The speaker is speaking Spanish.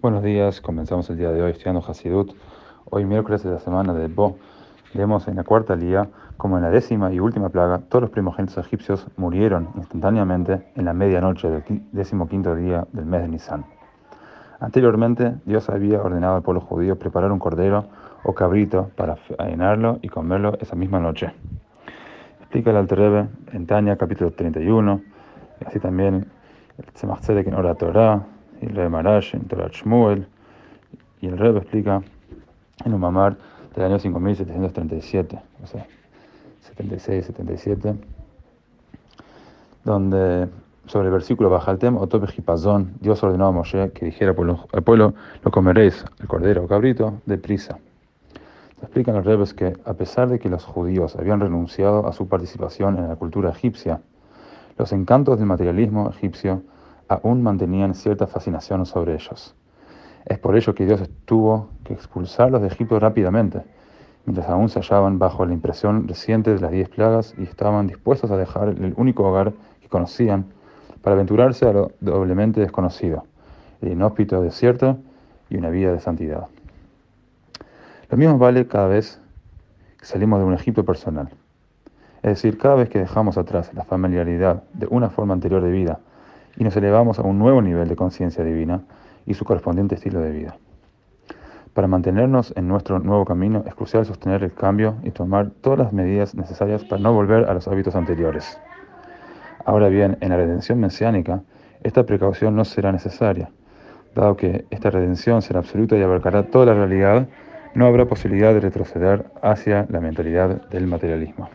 Buenos días, comenzamos el día de hoy estudiando Hasidut. Hoy miércoles de la semana de Bo. Leemos en la cuarta día, como en la décima y última plaga, todos los primogénitos egipcios murieron instantáneamente en la medianoche del decimoquinto día del mes de Nisan. Anteriormente, Dios había ordenado al pueblo judío preparar un cordero o cabrito para faenarlo y comerlo esa misma noche. Explica el Alterebe en Tania, capítulo 31, y así también el Tzemach en Ora Torah, el Rebbe Marash en Torah Shmuel, y el Rebbe explica en un mamar del año 5737, o sea, 76, 77, donde sobre el versículo Bajaltem, Otope Hipazón, Dios ordenó a Moshe que dijera al pueblo, lo comeréis, el cordero o cabrito, deprisa. Explican los rebes que, a pesar de que los judíos habían renunciado a su participación en la cultura egipcia, los encantos del materialismo egipcio aún mantenían cierta fascinación sobre ellos. Es por ello que Dios tuvo que expulsarlos de Egipto rápidamente, mientras aún se hallaban bajo la impresión reciente de las diez plagas y estaban dispuestos a dejar el único hogar que conocían para aventurarse a lo doblemente desconocido, el inhóspito desierto y una vida de santidad. Lo mismo vale cada vez que salimos de un Egipto personal. Es decir, cada vez que dejamos atrás la familiaridad de una forma anterior de vida y nos elevamos a un nuevo nivel de conciencia divina y su correspondiente estilo de vida. Para mantenernos en nuestro nuevo camino es crucial sostener el cambio y tomar todas las medidas necesarias para no volver a los hábitos anteriores. Ahora bien, en la redención mesiánica, esta precaución no será necesaria. Dado que esta redención será absoluta y abarcará toda la realidad, no habrá posibilidad de retroceder hacia la mentalidad del materialismo.